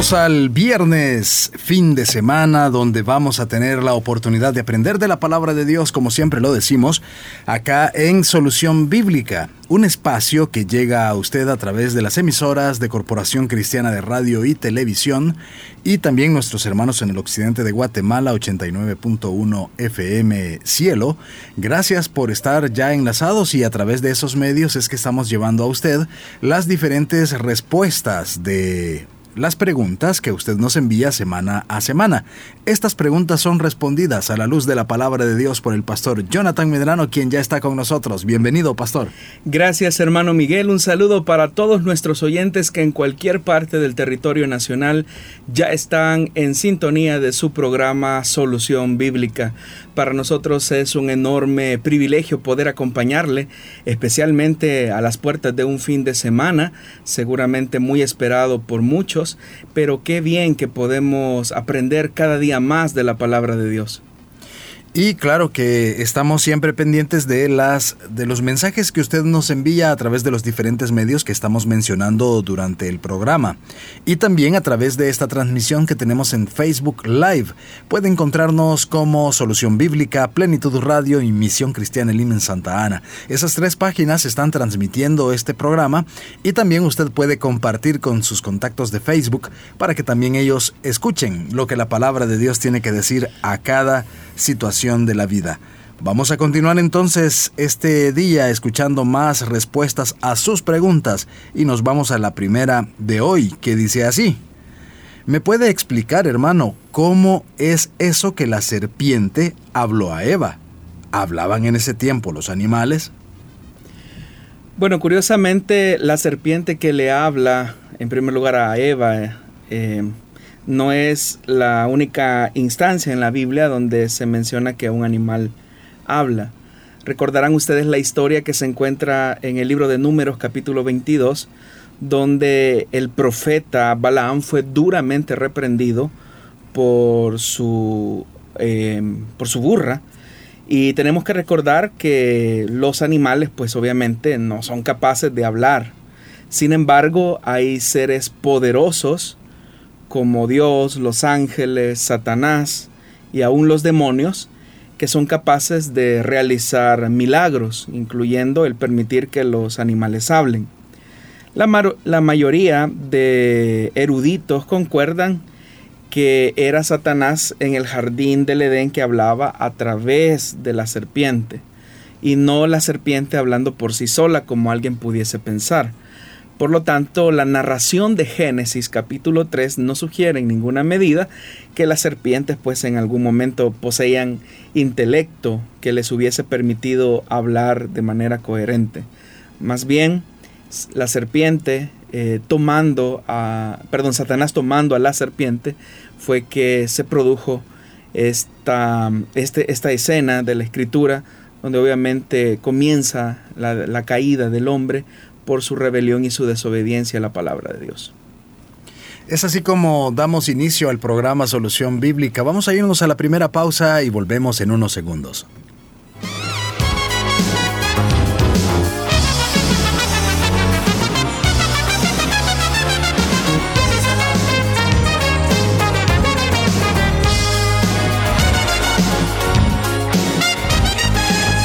Al viernes, fin de semana, donde vamos a tener la oportunidad de aprender de la palabra de Dios, como siempre lo decimos, acá en Solución Bíblica, un espacio que llega a usted a través de las emisoras de Corporación Cristiana de Radio y Televisión y también nuestros hermanos en el occidente de Guatemala 89.1 FM Cielo. Gracias por estar ya enlazados y a través de esos medios es que estamos llevando a usted las diferentes respuestas de las preguntas que usted nos envía semana a semana. Estas preguntas son respondidas a la luz de la palabra de Dios por el pastor Jonathan Medrano, quien ya está con nosotros. Bienvenido, pastor. Gracias, hermano Miguel. Un saludo para todos nuestros oyentes que en cualquier parte del territorio nacional ya están en sintonía de su programa Solución Bíblica. Para nosotros es un enorme privilegio poder acompañarle, especialmente a las puertas de un fin de semana, seguramente muy esperado por muchos, pero qué bien que podemos aprender cada día más de la palabra de Dios. Y claro que estamos siempre pendientes de las de los mensajes que usted nos envía a través de los diferentes medios que estamos mencionando durante el programa y también a través de esta transmisión que tenemos en Facebook Live. Puede encontrarnos como Solución Bíblica, Plenitud Radio y Misión Cristiana Elim en Santa Ana. Esas tres páginas están transmitiendo este programa y también usted puede compartir con sus contactos de Facebook para que también ellos escuchen lo que la palabra de Dios tiene que decir a cada situación de la vida. Vamos a continuar entonces este día escuchando más respuestas a sus preguntas y nos vamos a la primera de hoy que dice así. ¿Me puede explicar, hermano, cómo es eso que la serpiente habló a Eva? ¿Hablaban en ese tiempo los animales? Bueno, curiosamente la serpiente que le habla en primer lugar a Eva eh, no es la única instancia en la Biblia donde se menciona que un animal habla. Recordarán ustedes la historia que se encuentra en el libro de Números capítulo 22, donde el profeta Balaam fue duramente reprendido por su, em, por su burra. Y tenemos que recordar que los animales pues obviamente no son capaces de hablar. Sin embargo, hay seres poderosos como Dios, los ángeles, Satanás y aún los demonios, que son capaces de realizar milagros, incluyendo el permitir que los animales hablen. La, la, mayoría de eruditos concuerdan que era Satanás en el jardín del Edén que hablaba a través de la serpiente, y no la serpiente hablando por sí sola como alguien pudiese pensar. Por lo tanto, la narración de Génesis capítulo 3 no sugiere en ninguna medida que las serpientes pues en algún momento poseían intelecto que les hubiese permitido hablar de manera coherente. Más bien, la serpiente eh, tomando a, perdón, Satanás tomando a la serpiente fue que se produjo esta, este, esta escena de la escritura donde obviamente comienza la, la caída del hombre por su rebelión y su desobediencia a la palabra de Dios. Es así como damos inicio al programa Solución Bíblica. Vamos a irnos a la primera pausa y volvemos en unos segundos.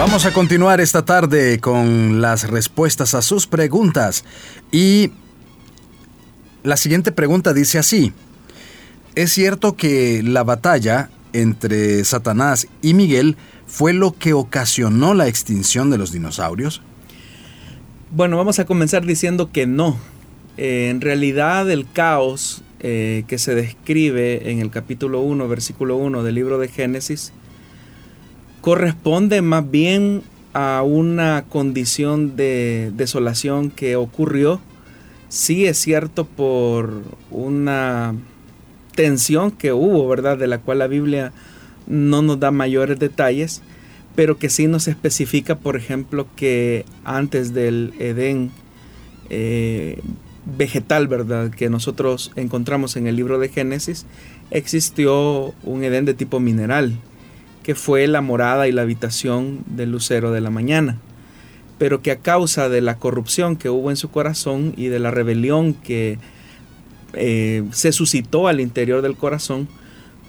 Vamos a continuar esta tarde con las respuestas a sus preguntas y La siguiente pregunta dice así. ¿Es cierto que la batalla entre Satanás y Miguel fue lo que ocasionó la extinción de los dinosaurios? Bueno, vamos a comenzar diciendo que no. Eh, en realidad el caos eh, que se describe en el capítulo 1, versículo 1 del libro de Génesis, corresponde más bien a una condición de desolación que ocurrió, sí es cierto por una tensión que hubo, ¿verdad? De la cual la Biblia no nos da mayores detalles, pero que sí nos especifica, por ejemplo, que antes del Edén eh, vegetal, ¿verdad? Que nosotros encontramos en el libro de Génesis, existió un Edén de tipo mineral, que fue la morada y la habitación del lucero de la mañana, pero que a causa de la corrupción que hubo en su corazón y de la rebelión que eh, se suscitó al interior del corazón,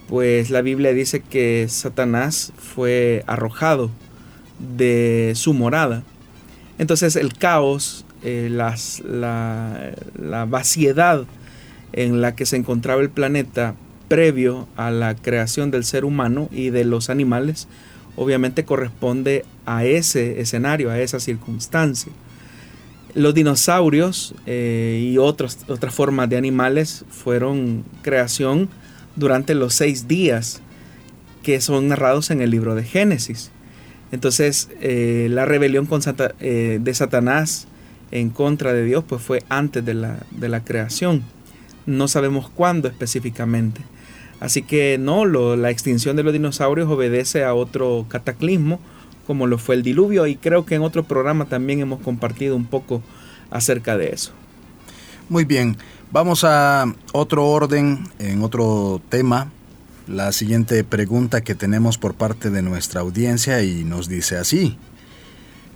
pues la Biblia dice que Satanás fue arrojado de su morada. Entonces el caos, eh, la vaciedad en la que se encontraba el planeta previo a la creación del ser humano y de los animales, obviamente corresponde a ese escenario, a esa circunstancia. Los dinosaurios eh, y otras formas de animales fueron creación durante los seis días que son narrados en el libro de Génesis. Entonces, eh, la rebelión eh, de Satanás en contra de Dios pues fue antes de la, de la creación. No sabemos cuándo específicamente. Así que no, la extinción de los dinosaurios obedece a otro cataclismo, como lo fue el diluvio, y creo que en otro programa también hemos compartido un poco acerca de eso. Muy bien, Vamos a otro orden, en otro tema. La siguiente pregunta que tenemos por parte de nuestra audiencia y nos dice así.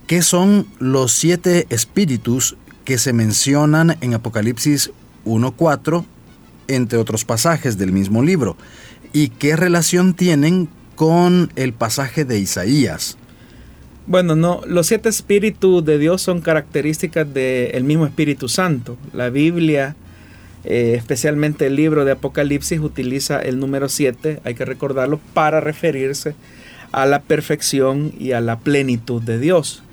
¿Qué son los siete espíritus que se mencionan en Apocalipsis 1.4, entre otros pasajes del mismo libro? ¿Y qué relación tienen con el pasaje de Isaías? Bueno, no, los siete espíritus de Dios son características del mismo Espíritu Santo. La Biblia eh, especialmente el libro de Apocalipsis utiliza el número 7, hay que recordarlo, para referirse a la perfección y a la plenitud de Dios.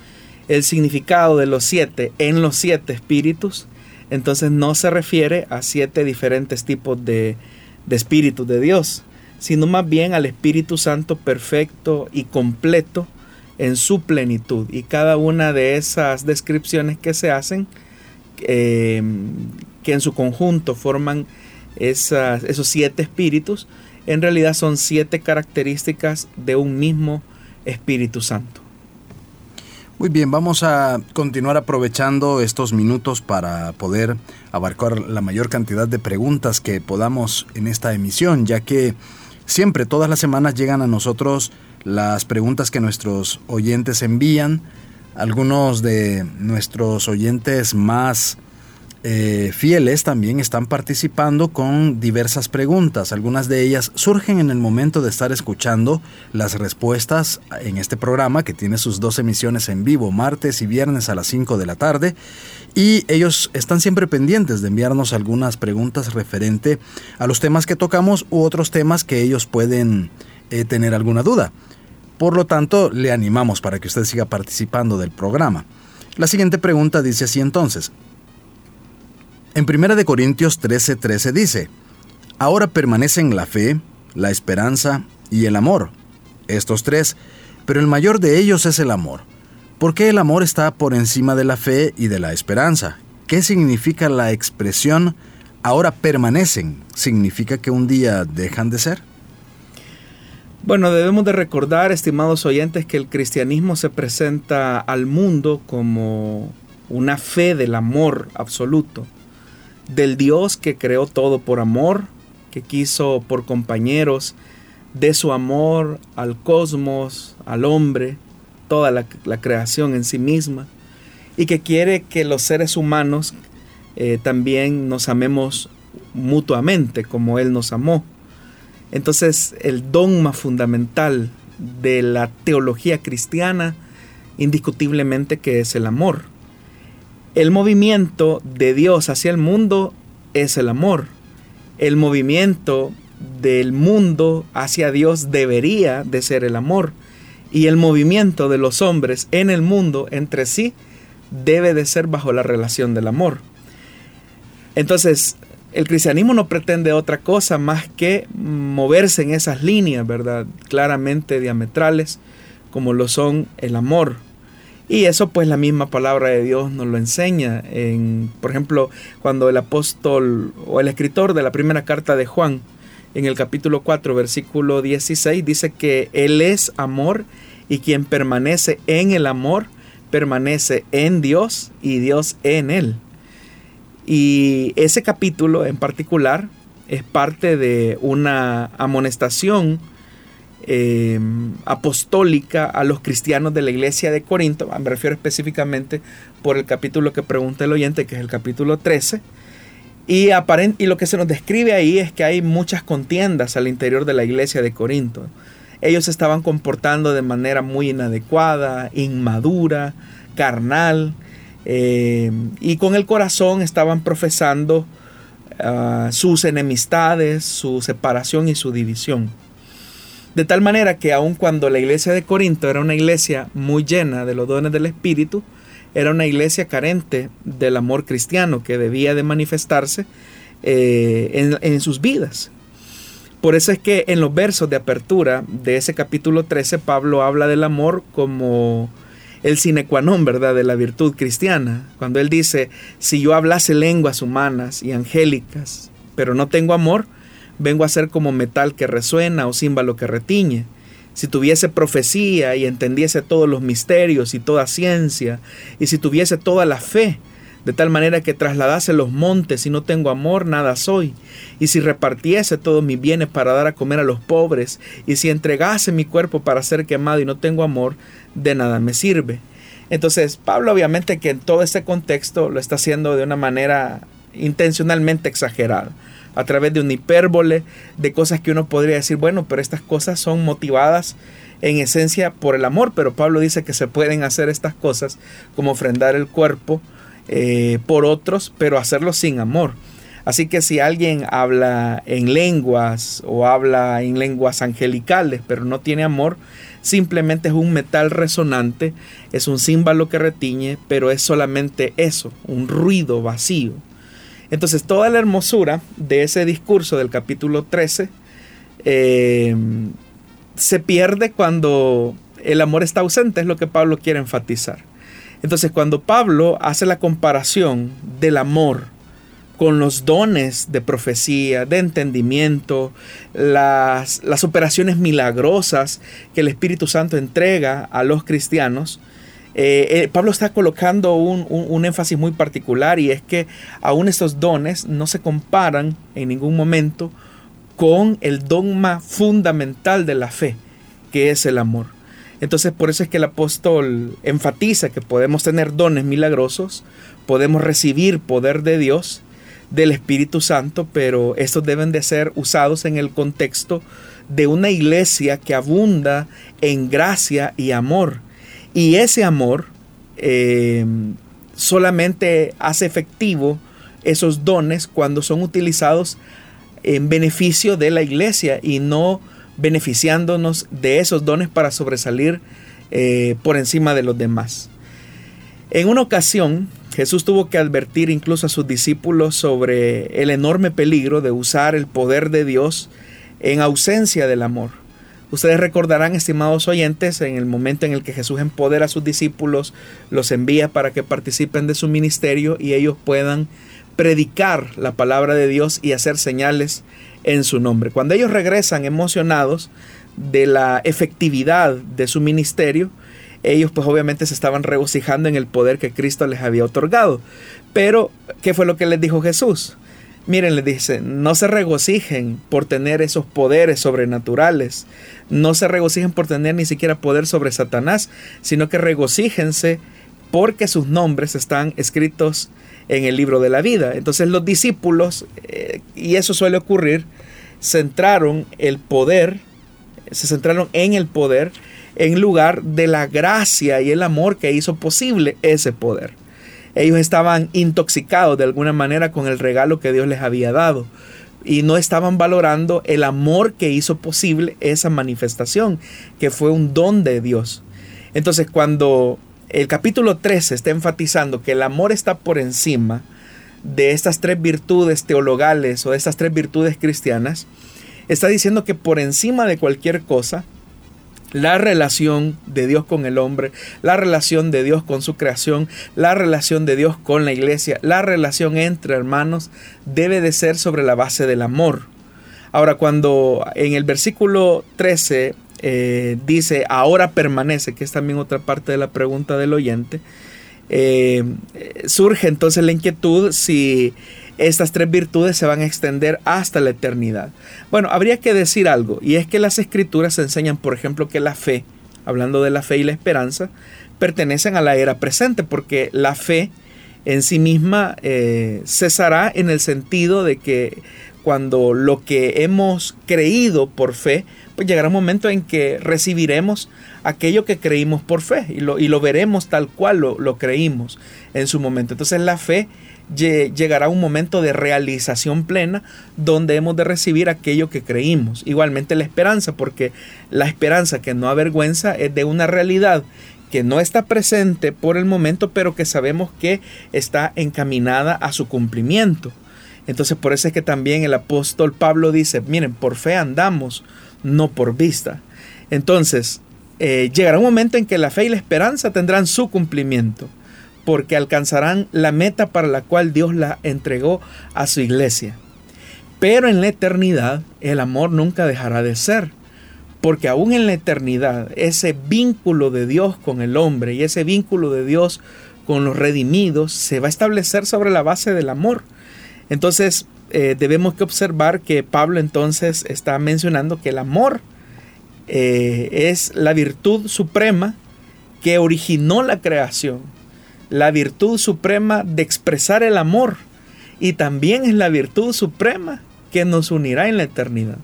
El significado de los siete en los siete espíritus, entonces no se refiere a siete diferentes tipos de, de espíritus de Dios, sino más bien al Espíritu Santo perfecto y completo en su plenitud. Y cada una de esas descripciones que se hacen eh, que en su conjunto forman esos siete espíritus, en realidad son siete características de un mismo Espíritu Santo. Muy bien, vamos a continuar aprovechando estos minutos para poder abarcar la mayor cantidad de preguntas que podamos en esta emisión, ya que siempre, todas las semanas llegan a nosotros las preguntas que nuestros oyentes envían. Algunos de nuestros oyentes más eh, fieles también están participando con diversas preguntas. Algunas de ellas surgen en el momento de estar escuchando las respuestas en este programa que tiene sus dos emisiones en vivo, martes y viernes a las 5 de la tarde. Y ellos están siempre pendientes de enviarnos algunas preguntas referente a los temas que tocamos u otros temas que ellos pueden eh, tener alguna duda. Por lo tanto, le animamos para que usted siga participando del programa. La siguiente pregunta dice así entonces, en 1 Corintios 13:13 13 dice, Ahora permanecen la fe, la esperanza y el amor. Estos tres, pero el mayor de ellos es el amor. ¿Por qué el amor está por encima de la fe y de la esperanza? ¿Qué significa la expresión ahora permanecen? ¿Significa que un día dejan de ser? Bueno, debemos de recordar, estimados oyentes, que el cristianismo se presenta al mundo como una fe del amor absoluto del Dios que creó todo por amor, que quiso por compañeros de su amor al cosmos, al hombre, toda la, creación en sí misma, y que quiere que los seres humanos eh, también nos amemos mutuamente como Él nos amó. Entonces el dogma fundamental de la teología cristiana indiscutiblemente que es el amor el movimiento de Dios hacia el mundo es el amor. El movimiento del mundo hacia Dios debería de ser el amor. Y el movimiento de los hombres en el mundo entre sí debe de ser bajo la relación del amor. Entonces, el cristianismo no pretende otra cosa más que moverse en esas líneas, ¿verdad? Claramente diametrales, como lo son el amor. Y eso pues la misma palabra de Dios nos lo enseña. En, por ejemplo, cuando el apóstol o el escritor de la primera carta de Juan, en el capítulo 4, versículo 16, dice que Él es amor y quien permanece en el amor, permanece en Dios y Dios en Él. Y ese capítulo en particular es parte de una amonestación em, apostólica a los cristianos de la iglesia de Corinto. Me refiero específicamente por el capítulo que pregunta el oyente, que es el capítulo 13. Y, y lo que se nos describe ahí es que hay muchas contiendas al interior de la iglesia de Corinto. Ellos estaban comportando de manera muy inadecuada, inmadura, carnal, eh, y con el corazón estaban profesando ah, sus enemistades, su separación y su división. De tal manera que aun cuando la iglesia de Corinto era una iglesia muy llena de los dones del Espíritu, era una iglesia carente del amor cristiano que debía de manifestarse eh, en, sus vidas. Por eso es que en los versos de apertura de ese capítulo 13 Pablo habla del amor como el sine qua non, ¿verdad?, de la virtud cristiana. Cuando él dice, si yo hablase lenguas humanas y angélicas, pero no tengo amor, vengo a ser como metal que resuena o címbalo que retiñe. Si tuviese profecía y entendiese todos los misterios y toda ciencia, y si tuviese toda la fe, de tal manera que trasladase los montes y no tengo amor, nada soy. Y si repartiese todos mis bienes para dar a comer a los pobres, y si entregase mi cuerpo para ser quemado y no tengo amor, de nada me sirve. Entonces, Pablo obviamente que en todo este contexto lo está haciendo de una manera intencionalmente exagerada, a través de una hipérbole, de cosas que uno podría decir, bueno, pero estas cosas son motivadas en esencia por el amor, pero Pablo dice que se pueden hacer estas cosas como ofrendar el cuerpo eh, por otros, pero hacerlo sin amor. Así que si alguien habla en lenguas o habla en lenguas angelicales, pero no tiene amor, simplemente es un metal resonante, es un címbalo que retiñe, pero es solamente eso, un ruido vacío. Entonces toda la hermosura de ese discurso del capítulo 13 eh, se pierde cuando el amor está ausente, es lo que Pablo quiere enfatizar. Entonces cuando Pablo hace la comparación del amor con los dones de profecía, de entendimiento, las, las operaciones milagrosas que el Espíritu Santo entrega a los cristianos, eh, eh, Pablo está colocando un, un, énfasis muy particular y es que aún estos dones no se comparan en ningún momento con el dogma fundamental de la fe, que es el amor. Entonces por eso es que el apóstol enfatiza que podemos tener dones milagrosos, podemos recibir poder de Dios, del Espíritu Santo, pero estos deben de ser usados en el contexto de una iglesia que abunda en gracia y amor. Y ese amor eh, solamente hace efectivo esos dones cuando son utilizados en beneficio de la iglesia y no beneficiándonos de esos dones para sobresalir eh, por encima de los demás. En una ocasión, Jesús tuvo que advertir incluso a sus discípulos sobre el enorme peligro de usar el poder de Dios en ausencia del amor. Ustedes recordarán, estimados oyentes, en el momento en el que Jesús empodera a sus discípulos, los envía para que participen de su ministerio y ellos puedan predicar la palabra de Dios y hacer señales en su nombre. Cuando ellos regresan emocionados de la efectividad de su ministerio, ellos pues obviamente se estaban regocijando en el poder que Cristo les había otorgado. Pero, ¿qué fue lo que les dijo Jesús? Miren, les dice, no se regocijen por tener esos poderes sobrenaturales, no se regocijen por tener ni siquiera poder sobre Satanás, sino que regocíjense porque sus nombres están escritos en el libro de la vida. Entonces los discípulos, eh, y eso suele ocurrir, centraron el poder, se centraron en el poder en lugar de la gracia y el amor que hizo posible ese poder. Ellos estaban intoxicados de alguna manera con el regalo que Dios les había dado y no estaban valorando el amor que hizo posible esa manifestación, que fue un don de Dios. Entonces, cuando el capítulo 13 está enfatizando que el amor está por encima de estas tres virtudes teologales o de estas tres virtudes cristianas, está diciendo que por encima de cualquier cosa, la relación de Dios con el hombre, la relación de Dios con su creación, la relación de Dios con la iglesia, la relación entre hermanos debe de ser sobre la base del amor. Ahora, cuando en el versículo 13 eh, dice, ahora permanece, que es también otra parte de la pregunta del oyente, eh, surge entonces la inquietud si estas tres virtudes se van a extender hasta la eternidad. Bueno, habría que decir algo, y es que las escrituras enseñan, por ejemplo, que la fe, hablando de la fe y la esperanza, pertenecen a la era presente, porque la fe en sí misma eh, cesará en el sentido de que cuando lo que hemos creído por fe, pues llegará un momento en que recibiremos aquello que creímos por fe y lo, y lo veremos tal cual lo, lo creímos en su momento. Entonces la fe llegará un momento de realización plena donde hemos de recibir aquello que creímos. Igualmente la esperanza, porque la esperanza que no avergüenza es de una realidad que no está presente por el momento, pero que sabemos que está encaminada a su cumplimiento. Entonces por eso es que también el apóstol Pablo dice, miren, por fe andamos, no por vista. Entonces, eh, llegará un momento en que la fe y la esperanza tendrán su cumplimiento porque alcanzarán la meta para la cual Dios la entregó a su iglesia. Pero en la eternidad el amor nunca dejará de ser, porque aún en la eternidad ese vínculo de Dios con el hombre y ese vínculo de Dios con los redimidos se va a establecer sobre la base del amor. Entonces eh, debemos que observar que Pablo entonces está mencionando que el amor eh, es la virtud suprema que originó la creación la virtud suprema de expresar el amor y también es la virtud suprema que nos unirá en la eternidad.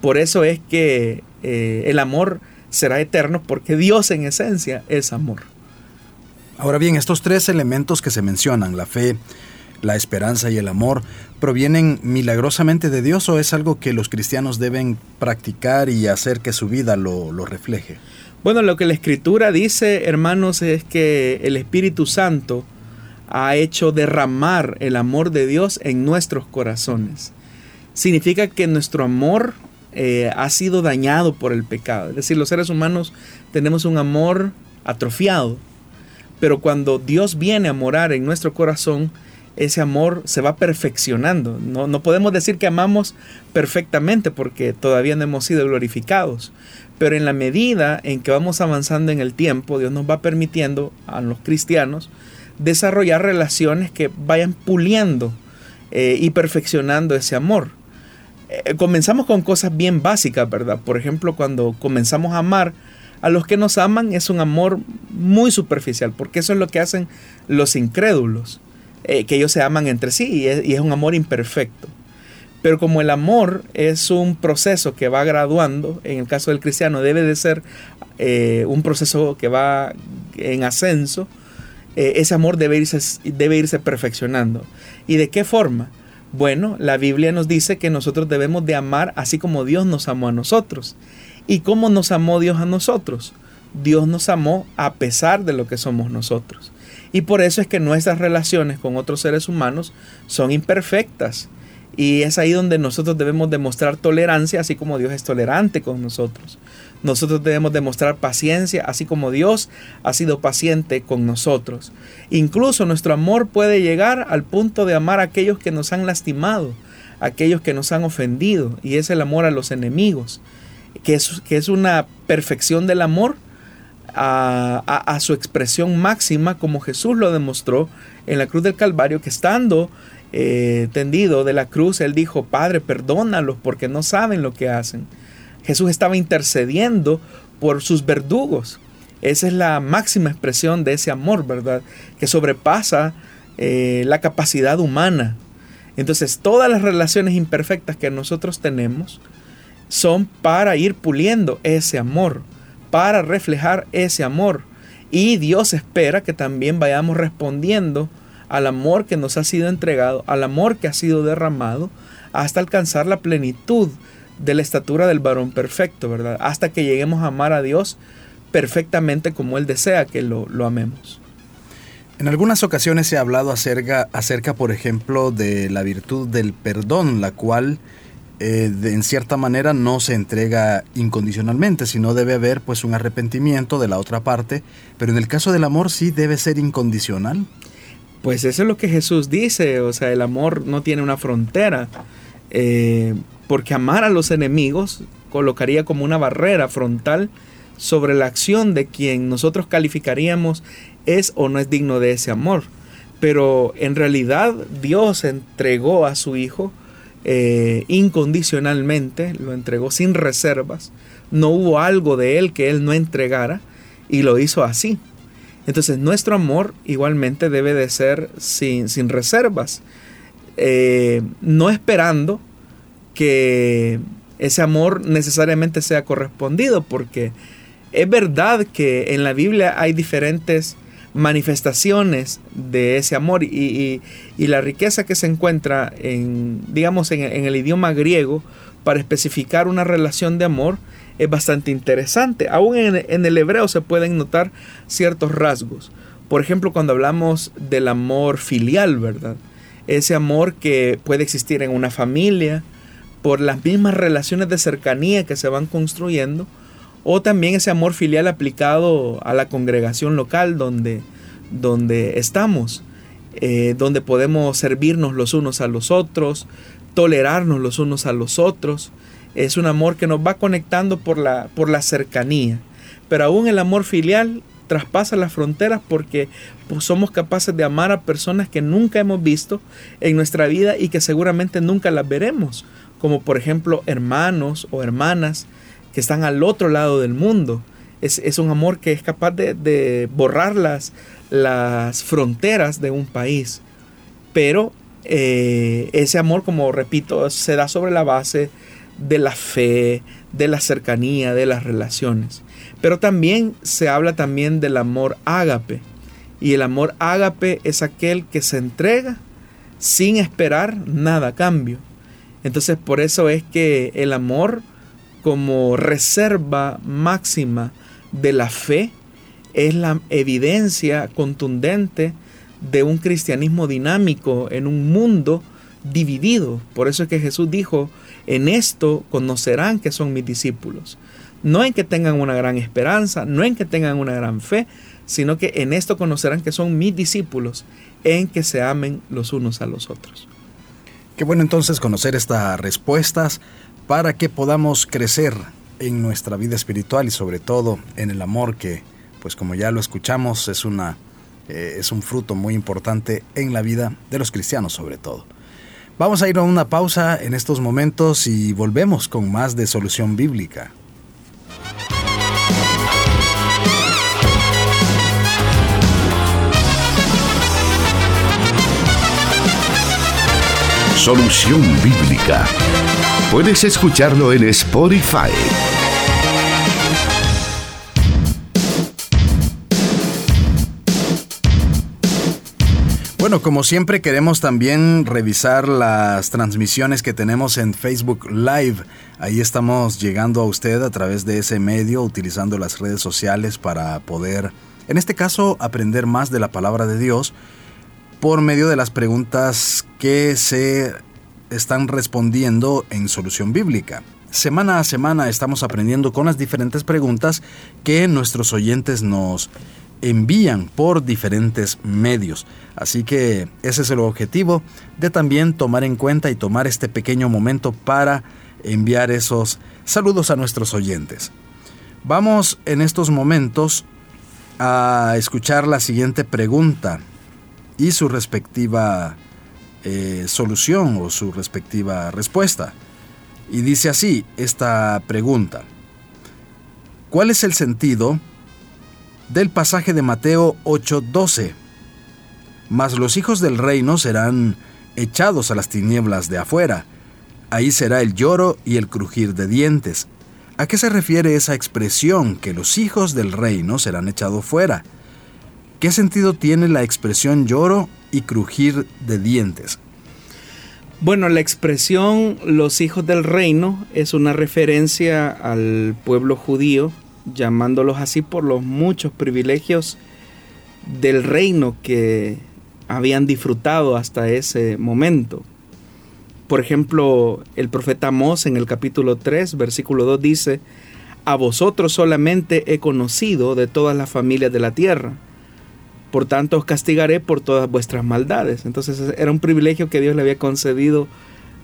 Por eso es que eh, el amor será eterno porque Dios en esencia es amor. Ahora bien, estos tres elementos que se mencionan, la fe, la esperanza y el amor, ¿provienen milagrosamente de Dios o es algo que los cristianos deben practicar y hacer que su vida lo, lo refleje? Bueno, lo que la escritura dice, hermanos, es que el Espíritu Santo ha hecho derramar el amor de Dios en nuestros corazones. Significa que nuestro amor eh, ha sido dañado por el pecado. Es decir, los seres humanos tenemos un amor atrofiado. Pero cuando Dios viene a morar en nuestro corazón, ese amor se va perfeccionando. No, no podemos decir que amamos perfectamente porque todavía no hemos sido glorificados. Pero en la medida en que vamos avanzando en el tiempo, Dios nos va permitiendo a los cristianos desarrollar relaciones que vayan puliendo eh, y perfeccionando ese amor. Eh, comenzamos con cosas bien básicas, ¿verdad? Por ejemplo, cuando comenzamos a amar a los que nos aman es un amor muy superficial, porque eso es lo que hacen los incrédulos, eh, que ellos se aman entre sí y es un amor imperfecto. Pero como el amor es un proceso que va graduando, en el caso del cristiano debe de ser eh, un proceso que va en ascenso, eh, ese amor debe irse, debe irse perfeccionando. ¿Y de qué forma? Bueno, la Biblia nos dice que nosotros debemos de amar así como Dios nos amó a nosotros. ¿Y cómo nos amó Dios a nosotros? Dios nos amó a pesar de lo que somos nosotros. Y por eso es que nuestras relaciones con otros seres humanos son imperfectas y es ahí donde nosotros debemos demostrar tolerancia, así como Dios es tolerante con nosotros. Nosotros debemos demostrar paciencia, así como Dios ha sido paciente con nosotros. Incluso nuestro amor puede llegar al punto de amar a aquellos que nos han lastimado, a aquellos que nos han ofendido, y es el amor a los enemigos, que es, que es una perfección del amor a, su expresión máxima, como Jesús lo demostró en la cruz del Calvario, que estando eh, tendido de la cruz, él dijo, Padre, perdónalos porque no saben lo que hacen. Jesús estaba intercediendo por sus verdugos. Esa es la máxima expresión de ese amor, ¿verdad? Que sobrepasa eh, la capacidad humana. Entonces, todas las relaciones imperfectas que nosotros tenemos son para ir puliendo ese amor, para reflejar ese amor. Y Dios espera que también vayamos respondiendo al amor que nos ha sido entregado, al amor que ha sido derramado, hasta alcanzar la plenitud de la estatura del varón perfecto, ¿verdad? Hasta que lleguemos a amar a Dios perfectamente como Él desea que lo, amemos. En algunas ocasiones se ha hablado acerca, acerca, por ejemplo, de la virtud del perdón, la cual eh, en cierta manera no se entrega incondicionalmente, sino debe haber pues un arrepentimiento de la otra parte, pero en el caso del amor sí debe ser incondicional. Pues eso es lo que Jesús dice, o sea, el amor no tiene una frontera, eh, porque amar a los enemigos colocaría como una barrera frontal sobre la acción de quien nosotros calificaríamos es o no es digno de ese amor. Pero en realidad Dios entregó a su Hijo eh, incondicionalmente, lo entregó sin reservas. No hubo algo de Él que Él no entregara y lo hizo así. Entonces nuestro amor igualmente debe de ser sin, sin reservas, eh, no esperando que ese amor necesariamente sea correspondido, porque es verdad que en la Biblia hay diferentes manifestaciones de ese amor y, la riqueza que se encuentra en, digamos, en, el idioma griego para especificar una relación de amor es bastante interesante. Aún en, en, el hebreo se pueden notar ciertos rasgos. Por ejemplo, cuando hablamos del amor filial, ¿verdad? Ese amor que puede existir en una familia por las mismas relaciones de cercanía que se van construyendo o también ese amor filial aplicado a la congregación local donde, donde estamos, eh, donde podemos servirnos los unos a los otros, tolerarnos los unos a los otros. Es un amor que nos va conectando por la, por la cercanía. Pero aún el amor filial traspasa las fronteras porque pues, somos capaces de amar a personas que nunca hemos visto en nuestra vida y que seguramente nunca las veremos, como por ejemplo hermanos o hermanas que están al otro lado del mundo. Es, un amor que es capaz de, borrar las, las, fronteras de un país. Pero eh, ese amor, como repito, se da sobre la base de la fe, de la cercanía, de las relaciones. Pero también se habla también del amor ágape. Y el amor ágape es aquel que se entrega sin esperar nada a cambio. Entonces por eso es que el amor como reserva máxima de la fe es la evidencia contundente de un cristianismo dinámico en un mundo dividido. Por eso es que Jesús dijo, en esto conocerán que son mis discípulos. No en que tengan una gran esperanza, no en que tengan una gran fe, sino que en esto conocerán que son mis discípulos, en que se amen los unos a los otros. Qué bueno entonces conocer estas respuestas para que podamos crecer en nuestra vida espiritual y sobre todo en el amor que, pues como ya lo escuchamos, es, una, eh, es un fruto muy importante en la vida de los cristianos sobre todo. Vamos a ir a una pausa en estos momentos y volvemos con más de solución bíblica. Solución bíblica Puedes escucharlo en Spotify. Bueno, como siempre queremos también revisar las transmisiones que tenemos en Facebook Live. Ahí estamos llegando a usted a través de ese medio, utilizando las redes sociales para poder, en este caso, aprender más de la palabra de Dios por medio de las preguntas que se están respondiendo en Solución Bíblica. Semana a semana estamos aprendiendo con las diferentes preguntas que nuestros oyentes nos envían por diferentes medios. Así que ese es el objetivo de también tomar en cuenta y tomar este pequeño momento para enviar esos saludos a nuestros oyentes. Vamos en estos momentos a escuchar la siguiente pregunta y su respectiva eh, solución o su respectiva respuesta. Y dice así esta pregunta. ¿Cuál es el sentido del pasaje de Mateo 8:12? Mas los hijos del reino serán echados a las tinieblas de afuera. Ahí será el lloro y el crujir de dientes. ¿A qué se refiere esa expresión que los hijos del reino serán echados fuera? ¿Qué sentido tiene la expresión lloro y crujir de dientes. Bueno, la expresión los hijos del reino es una referencia al pueblo judío, llamándolos así por los muchos privilegios del reino que habían disfrutado hasta ese momento. Por ejemplo, el profeta Amós en el capítulo 3, versículo 2 dice, A vosotros solamente he conocido de todas las familias de la tierra. Por tanto os castigaré por todas vuestras maldades. Entonces era un privilegio que Dios le había concedido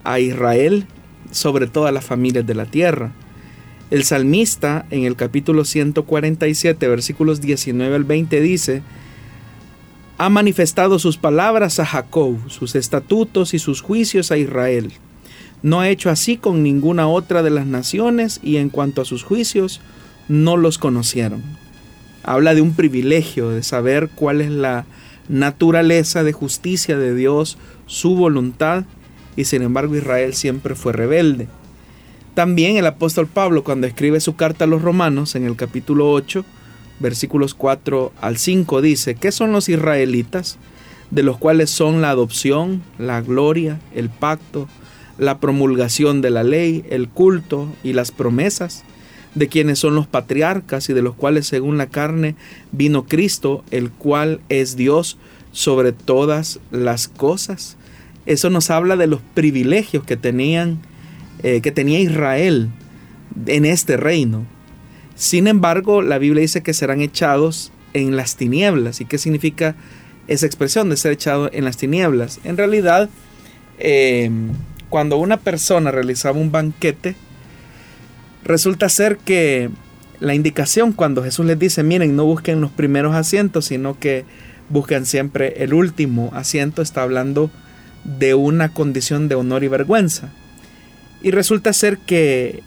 a Israel sobre todas las familias de la tierra. El salmista en el capítulo 147, versículos 19 al 20 dice, ha manifestado sus palabras a Jacob, sus estatutos y sus juicios a Israel. No ha hecho así con ninguna otra de las naciones y en cuanto a sus juicios, no los conocieron. Habla de un privilegio, de saber cuál es la naturaleza de justicia de Dios, su voluntad, y sin embargo Israel siempre fue rebelde. También el apóstol Pablo, cuando escribe su carta a los romanos en el capítulo 8, versículos 4 al 5 dice, ¿qué son los israelitas? De los cuales son la adopción, la gloria, el pacto, la promulgación de la ley, el culto y las promesas, de quienes son los patriarcas y de los cuales según la carne vino Cristo, el cual es Dios sobre todas las cosas. Eso nos habla de los privilegios que tenían, eh, que tenía Israel en este reino. Sin embargo, la Biblia dice que serán echados en las tinieblas. ¿Y qué significa esa expresión de ser echado en las tinieblas? En realidad, eh, cuando una persona realizaba un banquete, resulta ser que la indicación cuando Jesús les dice, miren, no busquen los primeros asientos, sino que busquen siempre el último asiento, está hablando de una condición de honor y vergüenza. Y resulta ser que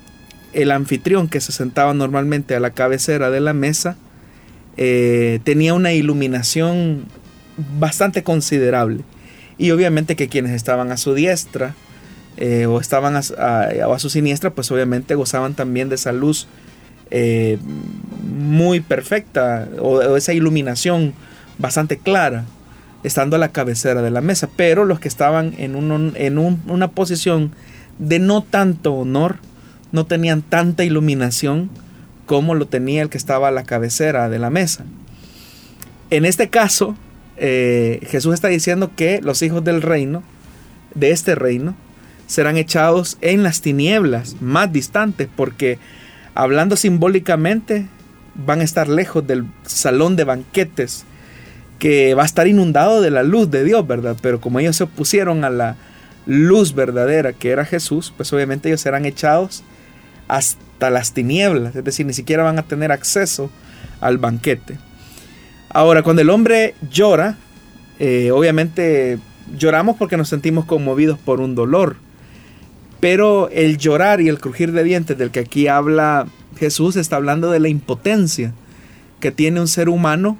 el anfitrión que se sentaba normalmente a la cabecera de la mesa eh, tenía una iluminación bastante considerable. Y obviamente que quienes estaban a su diestra eh, o estaban a, a, su siniestra, pues obviamente gozaban también de esa luz eh, muy perfecta o, esa iluminación bastante clara, estando a la cabecera de la mesa. Pero los que estaban en, en una posición de no tanto honor, no tenían tanta iluminación como lo tenía el que estaba a la cabecera de la mesa. En este caso, eh, Jesús está diciendo que los hijos del reino, de este reino, serán echados en las tinieblas más distantes, porque hablando simbólicamente, van a estar lejos del salón de banquetes, que va a estar inundado de la luz de Dios, ¿verdad? Pero como ellos se opusieron a la luz verdadera que era Jesús, pues obviamente ellos serán echados hasta las tinieblas, es decir, ni siquiera van a tener acceso al banquete. Ahora, cuando el hombre llora, eh, obviamente lloramos porque nos sentimos conmovidos por un dolor, pero el llorar y el crujir de dientes del que aquí habla Jesús está hablando de la impotencia que tiene un ser humano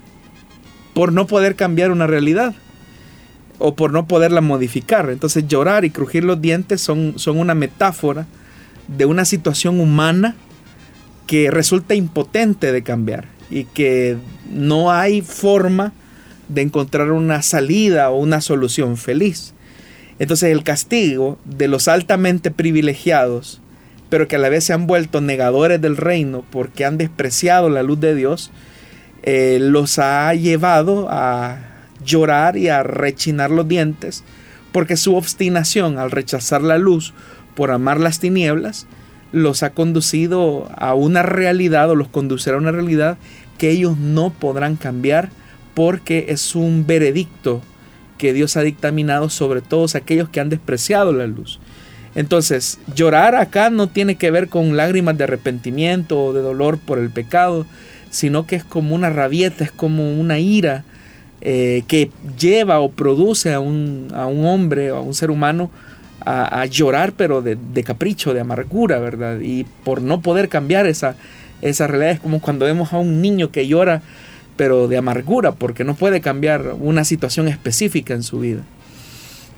por no poder cambiar una realidad o por no poderla modificar. Entonces llorar y crujir los dientes son, son una metáfora de una situación humana que resulta impotente de cambiar y que no hay forma de encontrar una salida o una solución feliz. Entonces el castigo de los altamente privilegiados, pero que a la vez se han vuelto negadores del reino porque han despreciado la luz de Dios, eh, los ha llevado a llorar y a rechinar los dientes porque su obstinación al rechazar la luz por amar las tinieblas, los ha conducido a una realidad o los conducirá a una realidad que ellos no podrán cambiar porque es un veredicto que Dios ha dictaminado sobre todos aquellos que han despreciado la luz. Entonces, llorar acá no tiene que ver con lágrimas de arrepentimiento o de dolor por el pecado, sino que es como una rabieta, es como una ira eh, que lleva o produce a un, a un hombre o a un ser humano a, llorar, pero de, capricho, de amargura, ¿verdad? Y por no poder cambiar esa, esa realidad es como cuando vemos a un niño que llora, pero de amargura, porque no puede cambiar una situación específica en su vida.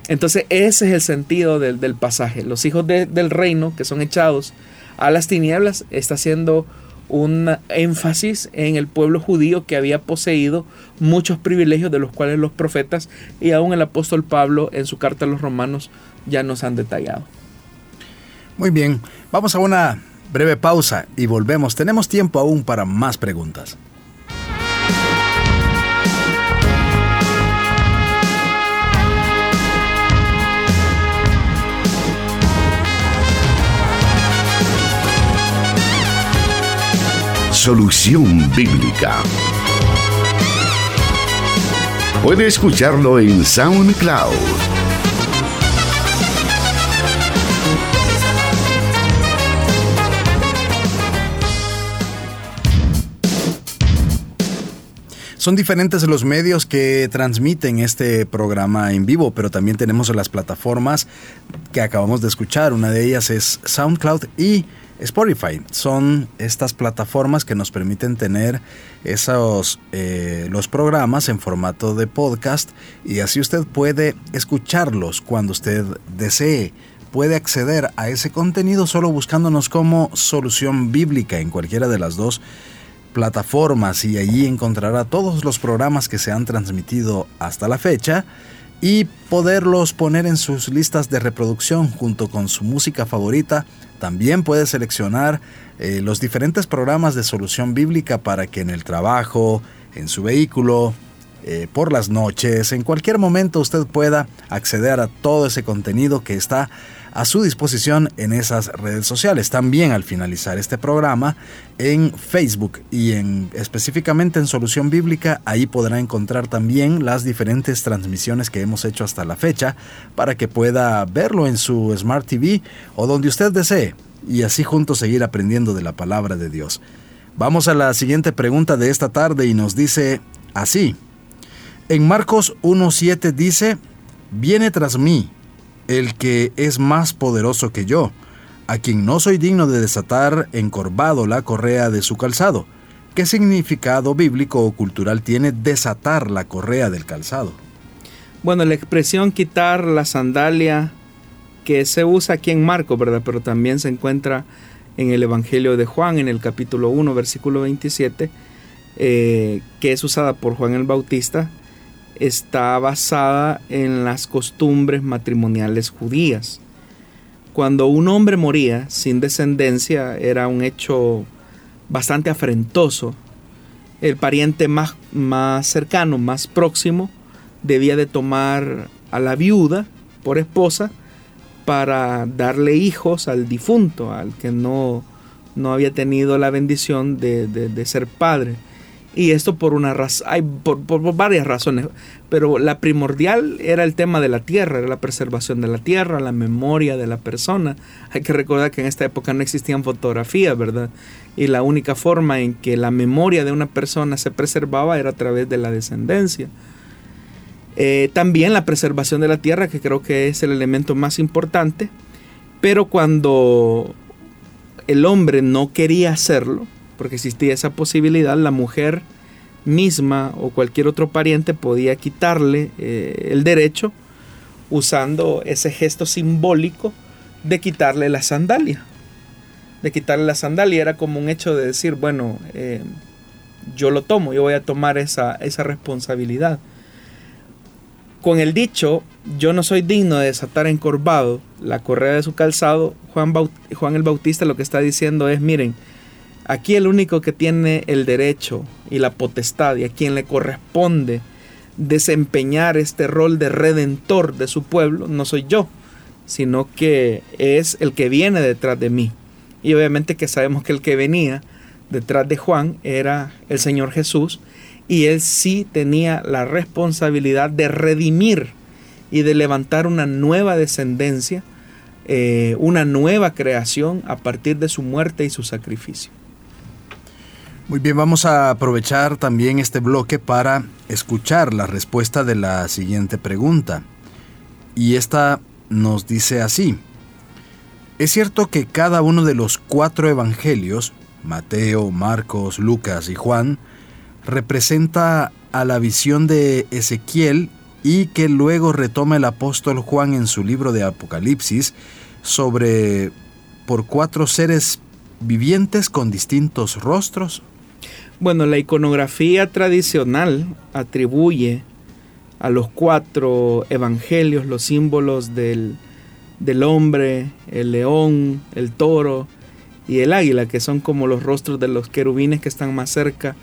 Entonces ese es el sentido del, pasaje. Los hijos del reino que son echados a las tinieblas está siendo un énfasis en el pueblo judío que había poseído muchos privilegios de los cuales los profetas y aún el apóstol Pablo en su carta a los romanos ya nos han detallado. Muy bien, vamos a una breve pausa y volvemos. Tenemos tiempo aún para más preguntas. Solución Bíblica. Puede escucharlo en SoundCloud. Son diferentes los medios que transmiten este programa en vivo, pero también tenemos las plataformas que acabamos de escuchar. Una de ellas es SoundCloud y Spotify. Son estas plataformas que nos permiten tener esos eh, los programas en formato de podcast y así usted puede escucharlos cuando usted desee. Puede acceder a ese contenido solo buscándonos como solución bíblica en cualquiera de las dos plataformas y allí encontrará todos los programas que se han transmitido hasta la fecha y poderlos poner en sus listas de reproducción junto con su música favorita. También puede seleccionar eh, los diferentes programas de solución bíblica para que en el trabajo, en su vehículo, eh, por las noches, en cualquier momento usted pueda acceder a todo ese contenido que está a su disposición en esas redes sociales. También al finalizar este programa en Facebook y en específicamente en Solución Bíblica, ahí podrá encontrar también las diferentes transmisiones que hemos hecho hasta la fecha para que pueda verlo en su Smart TV o donde usted desee y así juntos seguir aprendiendo de la palabra de Dios. Vamos a la siguiente pregunta de esta tarde y nos dice así. En Marcos 1.7 dice, viene tras mí el que es más poderoso que yo, a quien no soy digno de desatar encorvado la correa de su calzado. ¿Qué significado bíblico o cultural tiene desatar la correa del calzado? Bueno, la expresión quitar la sandalia que se usa aquí en Marcos, ¿verdad? Pero también se encuentra en el Evangelio de Juan, en el capítulo 1, versículo 27, eh, que es usada por Juan el Bautista, está basada en las costumbres matrimoniales judías. Cuando un hombre moría sin descendencia era un hecho bastante afrentoso. El pariente más, más cercano, más próximo, debía de tomar a la viuda por esposa para darle hijos al difunto, al que no, no había tenido la bendición de, de ser padre. Y esto por una por, por, varias razones, pero la primordial era el tema de la tierra, era la preservación de la tierra, la memoria de la persona. Hay que recordar que en esta época no existían fotografías, ¿verdad? Y la única forma en que la memoria de una persona se preservaba era a través de la descendencia. Eh, también la preservación de la tierra, que creo que es el elemento más importante, pero cuando el hombre no quería hacerlo, porque existía esa posibilidad, la mujer misma o cualquier otro pariente podía quitarle eh, el derecho usando ese gesto simbólico de quitarle la sandalia. De quitarle la sandalia era como un hecho de decir, bueno, eh, yo lo tomo, yo voy a tomar esa, esa responsabilidad. Con el dicho, yo no soy digno de desatar encorvado la correa de su calzado, Juan, Juan el Bautista lo que está diciendo es, miren, Aquí el único que tiene el derecho y la potestad y a quien le corresponde desempeñar este rol de redentor de su pueblo no soy yo, sino que es el que viene detrás de mí. Y obviamente que sabemos que el que venía detrás de Juan era el Señor Jesús y él sí tenía la responsabilidad de redimir y de levantar una nueva descendencia, eh, una nueva creación a partir de su muerte y su sacrificio. Muy bien, vamos a aprovechar también este bloque para escuchar la respuesta de la siguiente pregunta. Y esta nos dice así. Es cierto que cada uno de los cuatro evangelios, Mateo, Marcos, Lucas y Juan, representa a la visión de Ezequiel y que luego retoma el apóstol Juan en su libro de Apocalipsis sobre por cuatro seres vivientes con distintos rostros? Bueno, la iconografía tradicional atribuye a los cuatro evangelios los símbolos del, del hombre, el león, el toro y el águila, que son como los rostros de los querubines que están más cerca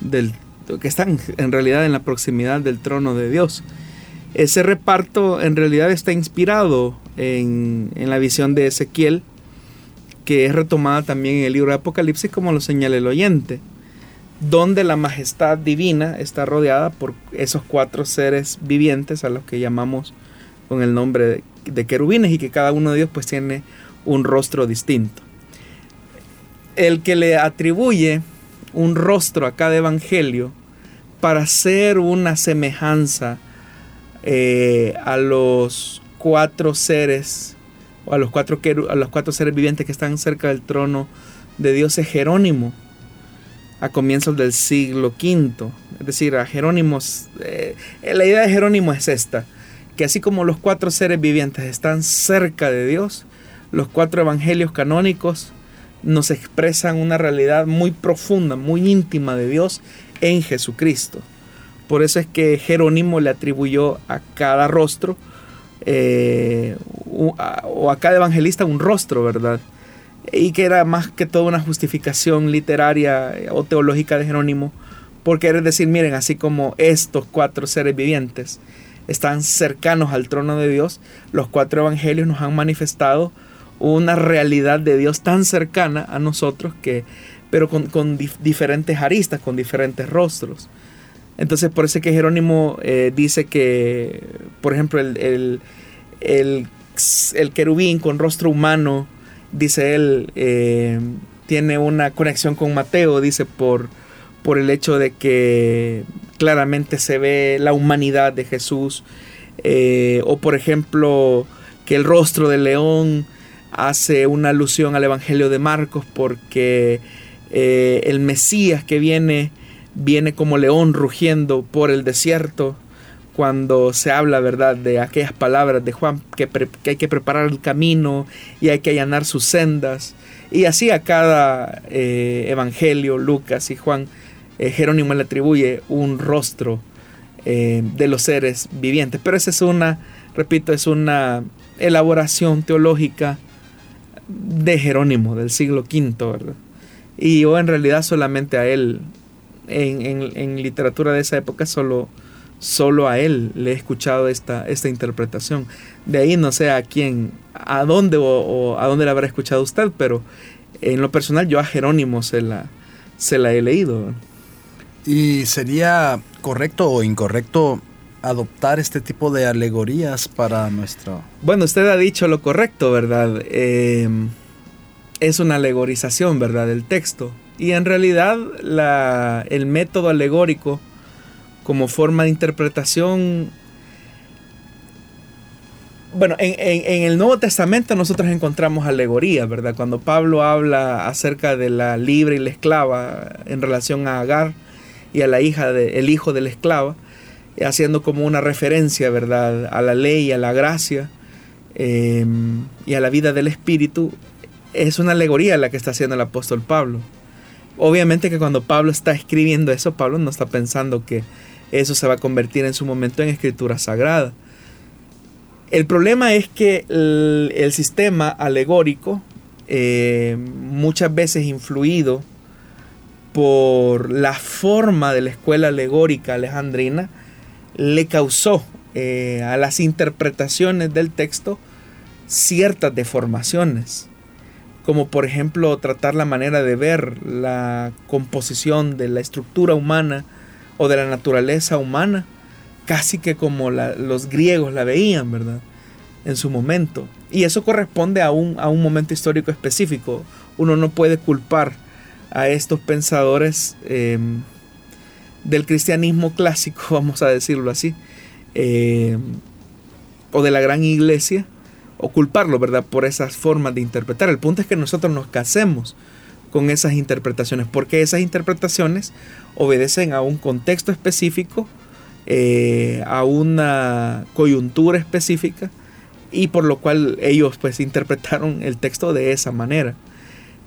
del que están en realidad en la proximidad del trono de Dios. Ese reparto en realidad está inspirado en, en la visión de Ezequiel, que es retomada también en el libro de Apocalipsis, como lo señala el oyente donde la majestad divina está rodeada por esos cuatro seres vivientes a los que llamamos con el nombre de, querubines y que cada uno de ellos pues tiene un rostro distinto. El que le atribuye un rostro a cada evangelio para hacer una semejanza eh, a los cuatro seres o a los cuatro, a los cuatro seres vivientes que están cerca del trono de Dios es Jerónimo a comienzos del siglo V. Es decir, a Jerónimo, eh, la idea de Jerónimo es esta, que así como los cuatro seres vivientes están cerca de Dios, los cuatro evangelios canónicos nos expresan una realidad muy profunda, muy íntima de Dios en Jesucristo. Por eso es que Jerónimo le atribuyó a cada rostro eh, o a cada evangelista un rostro, ¿verdad? Y que era más que todo una justificación literaria o teológica de Jerónimo, porque era decir, miren, así como estos cuatro seres vivientes están cercanos al trono de Dios, los cuatro evangelios nos han manifestado una realidad de Dios tan cercana a nosotros que, pero con, diferentes aristas, con diferentes rostros. Entonces, por eso es que Jerónimo eh, dice que, por ejemplo, el, el, el querubín con rostro humano dice él, eh, tiene una conexión con Mateo, dice, por, por el hecho de que claramente se ve la humanidad de Jesús, eh, o por ejemplo, que el rostro del león hace una alusión al Evangelio de Marcos, porque eh, el Mesías que viene, viene como león rugiendo por el desierto, cuando se habla, ¿verdad?, de aquellas palabras de Juan, que, hay que preparar el camino y hay que allanar sus sendas. Y así a cada eh, evangelio, Lucas y Juan, eh, Jerónimo le atribuye un rostro eh, de los seres vivientes. Pero esa es una, repito, es una elaboración teológica de Jerónimo del siglo V, ¿verdad? Y yo en realidad solamente a él, en, en literatura de esa época, solo solo a él le he escuchado esta, esta interpretación. De ahí no sé a quién, a dónde o, a dónde la habrá escuchado usted, pero en lo personal yo a Jerónimo se la, se la he leído. ¿Y sería correcto o incorrecto adoptar este tipo de alegorías para nuestro... Bueno, usted ha dicho lo correcto, ¿verdad? Em, es una alegorización, ¿verdad? Del texto. Y en realidad la, el método alegórico como forma de interpretación. Bueno, en, el Nuevo Testamento nosotros encontramos alegorías, ¿verdad? Cuando Pablo habla acerca de la libre y la esclava en relación a Agar y a la hija del hijo de la esclava, haciendo como una referencia, ¿verdad?, a la ley, a la gracia em, y a la vida del Espíritu, es una alegoría la que está haciendo el apóstol Pablo. Obviamente que cuando Pablo está escribiendo eso, Pablo no está pensando que eso se va a convertir en su momento en escritura sagrada. El problema es que el, sistema alegórico, eh, muchas veces influido por la forma de la escuela alegórica alejandrina, le causó eh, a las interpretaciones del texto ciertas deformaciones, como por ejemplo tratar la manera de ver la composición de la estructura humana o de la naturaleza humana, casi que como los griegos la veían, ¿verdad? En su momento. Y eso corresponde a un, a un momento histórico específico. Uno no puede culpar a estos pensadores em, del cristianismo clásico, vamos a decirlo así, em, o de la gran iglesia, o culparlo, ¿verdad?, por esas formas de interpretar. El punto es que nosotros nos casemos con esas interpretaciones, porque esas interpretaciones obedecen a un contexto específico, eh, a una coyuntura específica, y por lo cual ellos pues interpretaron el texto de esa manera.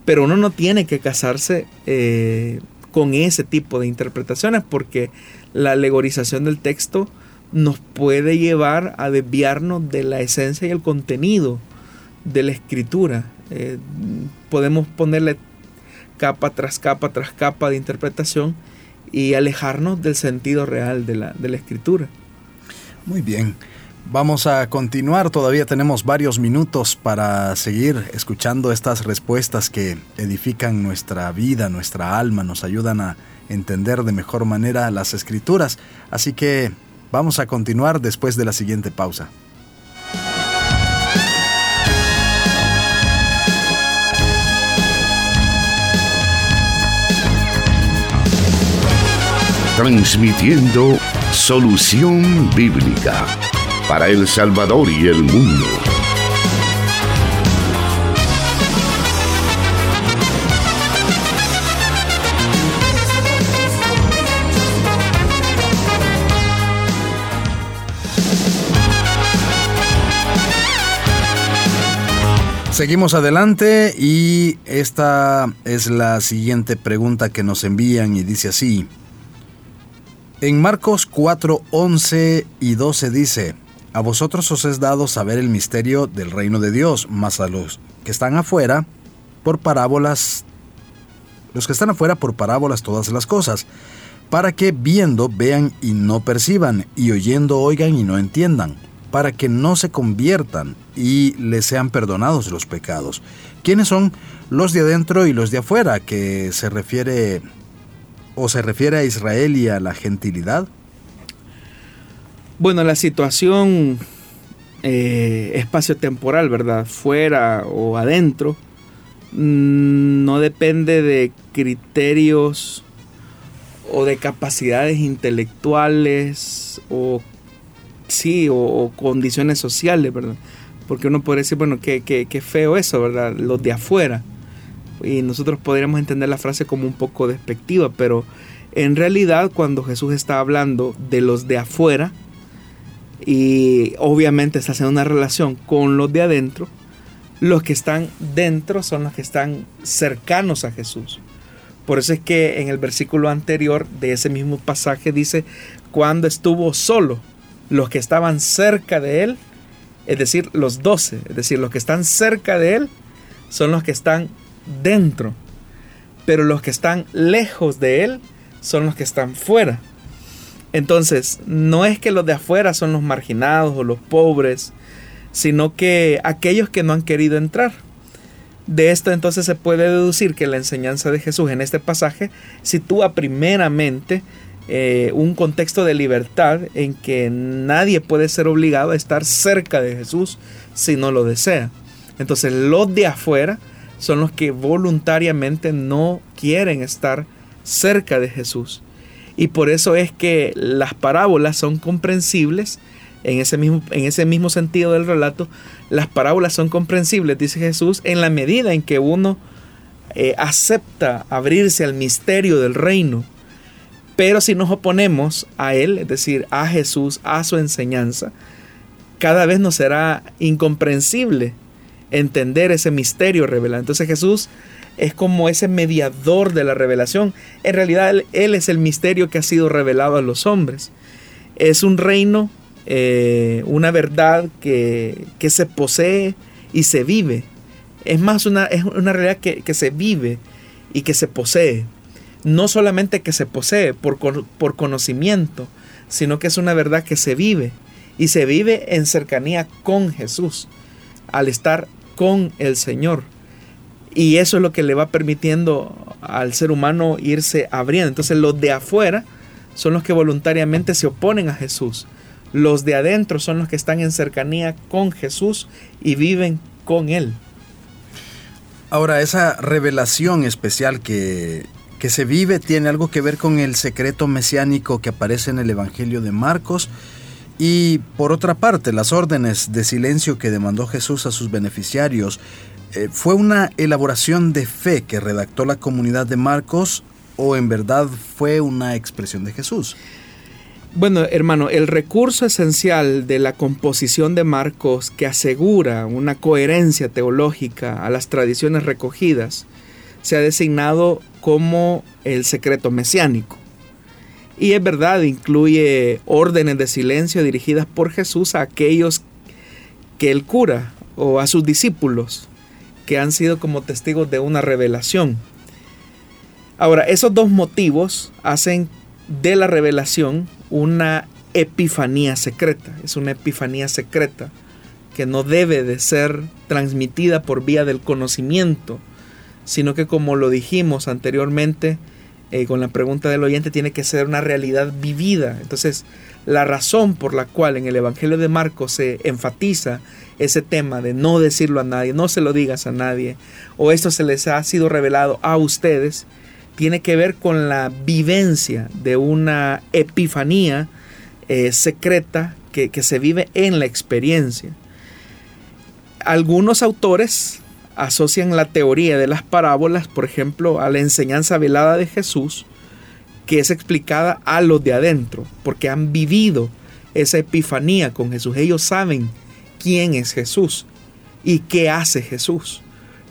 Pero uno no tiene que casarse eh, con ese tipo de interpretaciones porque la alegorización del texto nos puede llevar a desviarnos de la esencia y el contenido de la escritura. Eh, podemos ponerle capa tras capa tras capa de interpretación y alejarnos del sentido real de la, de la escritura. Muy bien. Vamos a continuar, todavía tenemos varios minutos para seguir escuchando estas respuestas que edifican nuestra vida, nuestra alma, nos ayudan a entender de mejor manera las escrituras. Así que vamos a continuar después de la siguiente pausa. Transmitiendo solución bíblica para El Salvador y el mundo. Seguimos adelante y esta es la siguiente pregunta que nos envían y dice así. En Marcos 4, 11 y 12 dice, a vosotros os es dado saber el misterio del reino de Dios, mas a los que están afuera, por parábolas, los que están afuera por parábolas todas las cosas, para que viendo vean y no perciban, y oyendo oigan y no entiendan, para que no se conviertan y les sean perdonados los pecados. ¿Quiénes son los de adentro y los de afuera? Que se refiere o se refiere a Israel y a la gentilidad. Bueno, la situación eh, espacio-temporal, ¿verdad? Fuera o adentro, mm, no depende de criterios o de capacidades intelectuales o sí, o, condiciones sociales, ¿verdad? Porque uno podría decir, bueno, qué, qué feo eso, ¿verdad? Los de afuera. Y nosotros podríamos entender la frase como un poco despectiva, pero en realidad cuando Jesús está hablando de los de afuera, y obviamente está haciendo una relación con los de adentro, los que están dentro son los que están cercanos a Jesús. Por eso es que en el versículo anterior de ese mismo pasaje dice, cuando estuvo solo, los que estaban cerca de él, es decir, los doce, es decir, los que están cerca de él, son los que están dentro. Pero los que están lejos de él son los que están fuera. Entonces, no es que los de afuera son los marginados o los pobres, sino que aquellos que no han querido entrar. De esto entonces se puede deducir que la enseñanza de Jesús en este pasaje sitúa primeramente eh, un contexto de libertad en que nadie puede ser obligado a estar cerca de Jesús si no lo desea. Entonces los de afuera son los que voluntariamente no quieren estar cerca de Jesús. Y por eso es que las parábolas son comprensibles, en ese mismo, en ese mismo sentido del relato, las parábolas son comprensibles, dice Jesús, en la medida en que uno eh, acepta abrirse al misterio del reino. Pero si nos oponemos a Él, es decir, a Jesús, a su enseñanza, cada vez nos será incomprensible entender ese misterio revelado. Entonces Jesús es como ese mediador de la revelación. En realidad Él, es el misterio que ha sido revelado a los hombres. Es un reino, eh, una verdad que, se posee y se vive. Es más, una, es una realidad que, se vive y que se posee. No solamente que se posee por, por conocimiento, sino que es una verdad que se vive. Y se vive en cercanía con Jesús, al estar con el Señor. Y eso es lo que le va permitiendo al ser humano irse abriendo. Entonces los de afuera son los que voluntariamente se oponen a Jesús. Los de adentro son los que están en cercanía con Jesús y viven con Él. Ahora, esa revelación especial que, que se vive tiene algo que ver con el secreto mesiánico que aparece en el Evangelio de Marcos. Y por otra parte, las órdenes de silencio que demandó Jesús a sus beneficiarios eh, ¿Fue una elaboración de fe que redactó la comunidad de Marcos o en verdad fue una expresión de Jesús? Bueno, hermano, el recurso esencial de la composición de Marcos que asegura una coherencia teológica a las tradiciones recogidas se ha designado como el secreto mesiánico. Y es verdad, incluye órdenes de silencio dirigidas por Jesús a aquellos que él cura o a sus discípulos que han sido como testigos de una revelación. Ahora, esos dos motivos hacen de la revelación una epifanía secreta. Es una epifanía secreta que no debe de ser transmitida por vía del conocimiento, sino que como lo dijimos anteriormente, eh, con la pregunta del oyente, tiene que ser una realidad vivida. Entonces, la razón por la cual en el Evangelio de Marcos se enfatiza ese tema de no decirlo a nadie, no se lo digas a nadie, o esto se les ha sido revelado a ustedes, tiene que ver con la vivencia de una epifanía eh, secreta que, que se vive en la experiencia. Algunos autores asocian la teoría de las parábolas, por ejemplo, a la enseñanza velada de Jesús, que es explicada a los de adentro, porque han vivido esa epifanía con Jesús. Ellos saben quién es Jesús y qué hace Jesús,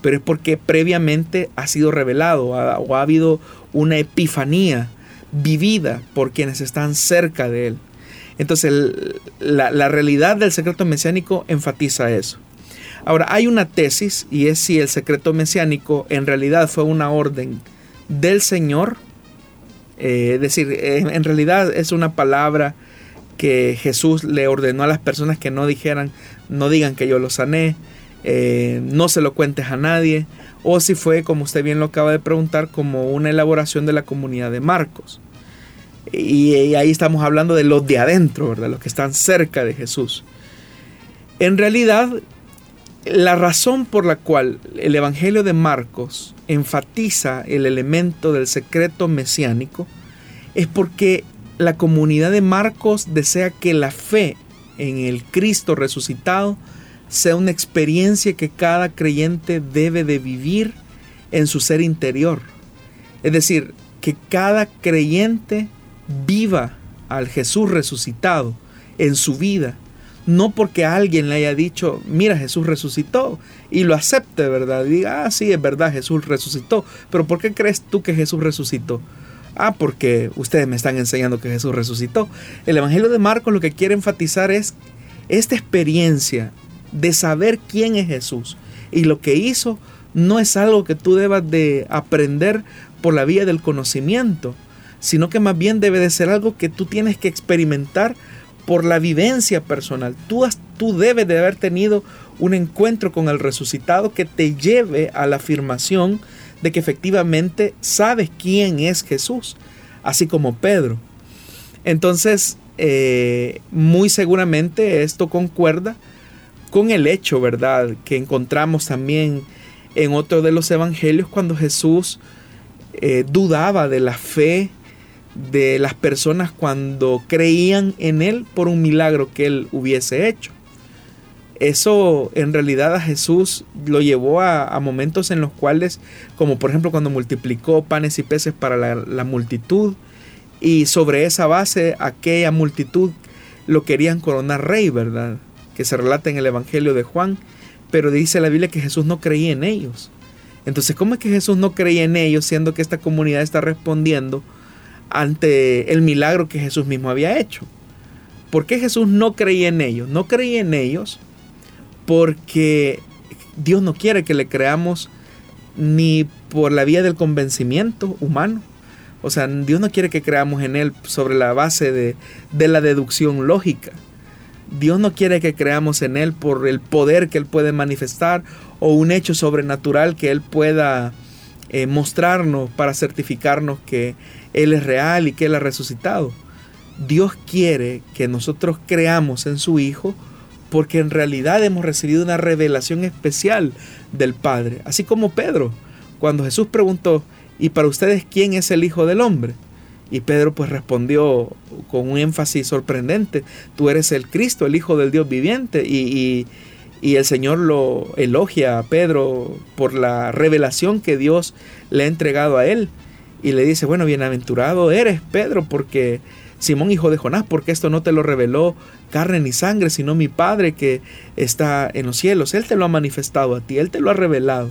pero es porque previamente ha sido revelado o ha habido una epifanía vivida por quienes están cerca de él. Entonces la, la realidad del secreto mesiánico enfatiza eso. Ahora, hay una tesis y es si el secreto mesiánico en realidad fue una orden del Señor. Eh, es decir, en realidad es una palabra que Jesús le ordenó a las personas que no dijeran, no digan que yo lo sané, eh, no se lo cuentes a nadie, o si fue, como usted bien lo acaba de preguntar, como una elaboración de la comunidad de Marcos. Y, y ahí estamos hablando de los de adentro, ¿verdad? Los que están cerca de Jesús. En realidad, la razón por la cual el Evangelio de Marcos enfatiza el elemento del secreto mesiánico es porque la comunidad de Marcos desea que la fe en el Cristo resucitado sea una experiencia que cada creyente debe de vivir en su ser interior. Es decir, que cada creyente viva al Jesús resucitado en su vida no porque alguien le haya dicho, mira, Jesús resucitó, y lo acepte, ¿verdad? Y diga, ah, sí, es verdad, Jesús resucitó. Pero ¿por qué crees tú que Jesús resucitó? Ah, porque ustedes me están enseñando que Jesús resucitó. El Evangelio de Marcos lo que quiere enfatizar es esta experiencia de saber quién es Jesús. Y lo que hizo no es algo que tú debas de aprender por la vía del conocimiento, sino que más bien debe de ser algo que tú tienes que experimentar por la vivencia personal. Tú, tú debes de haber tenido un encuentro con el resucitado que te lleve a la afirmación de que efectivamente sabes quién es Jesús, así como Pedro. Entonces, eh, muy seguramente esto concuerda con el hecho, ¿verdad?, que encontramos también en otro de los evangelios cuando Jesús eh, dudaba de la fe de las personas cuando creían en Él por un milagro que Él hubiese hecho. Eso en realidad a Jesús lo llevó a, momentos en los cuales, como por ejemplo cuando multiplicó panes y peces para la, multitud, y sobre esa base aquella multitud lo querían coronar rey, ¿verdad? Que se relata en el Evangelio de Juan, pero dice la Biblia que Jesús no creía en ellos. Entonces, ¿cómo es que Jesús no creía en ellos siendo que esta comunidad está respondiendo ante el milagro que Jesús mismo había hecho. ¿Por qué Jesús no creía en ellos? No creía en ellos porque Dios no quiere que le creamos ni por la vía del convencimiento humano. O sea, Dios no quiere que creamos en Él sobre la base de, la deducción lógica. Dios no quiere que creamos en Él por el poder que Él puede manifestar o un hecho sobrenatural que Él pueda eh, mostrarnos para certificarnos que Él es real y que Él ha resucitado. Dios quiere que nosotros creamos en su Hijo porque en realidad hemos recibido una revelación especial del Padre. Así como Pedro, cuando Jesús preguntó, ¿y para ustedes quién es el Hijo del Hombre? Y Pedro pues respondió con un énfasis sorprendente, tú eres el Cristo, el Hijo del Dios viviente. Y, y el Señor lo elogia a Pedro por la revelación que Dios le ha entregado a él. Y le dice, bueno, bienaventurado eres, Pedro, porque Simón, hijo de Jonás, porque esto no te lo reveló carne ni sangre, sino mi Padre que está en los cielos. Él te lo ha manifestado a ti, Él te lo ha revelado.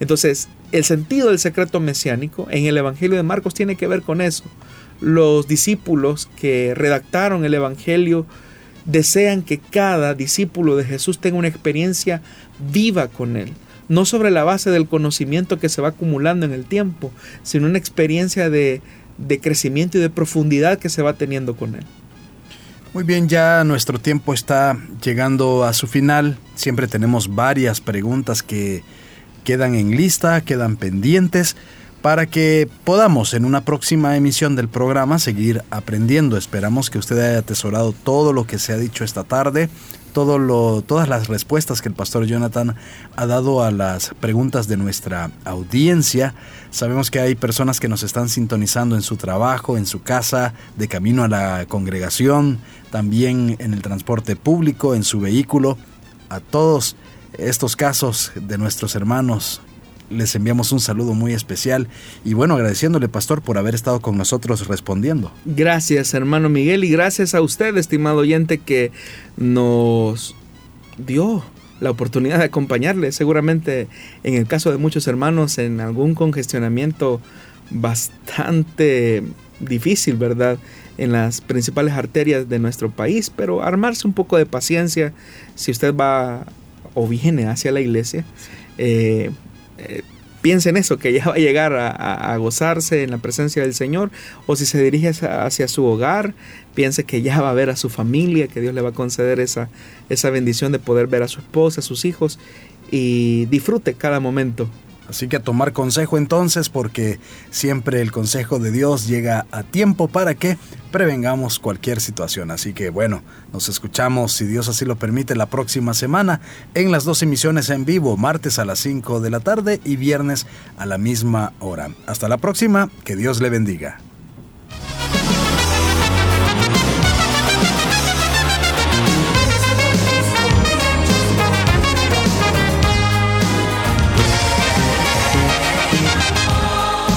Entonces, el sentido del secreto mesiánico en el Evangelio de Marcos tiene que ver con eso. Los discípulos que redactaron el Evangelio desean que cada discípulo de Jesús tenga una experiencia viva con Él. No sobre la base del conocimiento que se va acumulando en el tiempo, sino una experiencia de, de crecimiento y de profundidad que se va teniendo con Él. Muy bien, ya nuestro tiempo está llegando a su final. Siempre tenemos varias preguntas que quedan en lista, quedan pendientes para que podamos en una próxima emisión del programa seguir aprendiendo. Esperamos que usted haya atesorado todo lo que se ha dicho esta tarde, todo lo, todas las respuestas que el pastor Jonathan ha dado a las preguntas de nuestra audiencia. Sabemos que hay personas que nos están sintonizando en su trabajo, en su casa, de camino a la congregación, también en el transporte público, en su vehículo. A todos estos casos de nuestros hermanos. Les enviamos un saludo muy especial y bueno, agradeciéndole, pastor, por haber estado con nosotros respondiendo. Gracias, hermano Miguel, y gracias a usted, estimado oyente, que nos dio la oportunidad de acompañarle. Seguramente en el caso de muchos hermanos, en algún congestionamiento bastante difícil, ¿verdad? En las principales arterias de nuestro país, pero armarse un poco de paciencia si usted va o viene hacia la iglesia, eh, eh, piense en eso, que ya va a llegar a, gozarse en la presencia del Señor, o si se dirige hacia, su hogar, piense que ya va a ver a su familia, que Dios le va a conceder esa, esa bendición de poder ver a su esposa, a sus hijos, y disfrute cada momento Así que a tomar consejo entonces porque siempre el consejo de Dios llega a tiempo para que prevengamos cualquier situación. Así que bueno, nos escuchamos si Dios así lo permite la próxima semana en las dos emisiones en vivo, martes a las 5 de la tarde y viernes a la misma hora. Hasta la próxima, que Dios le bendiga.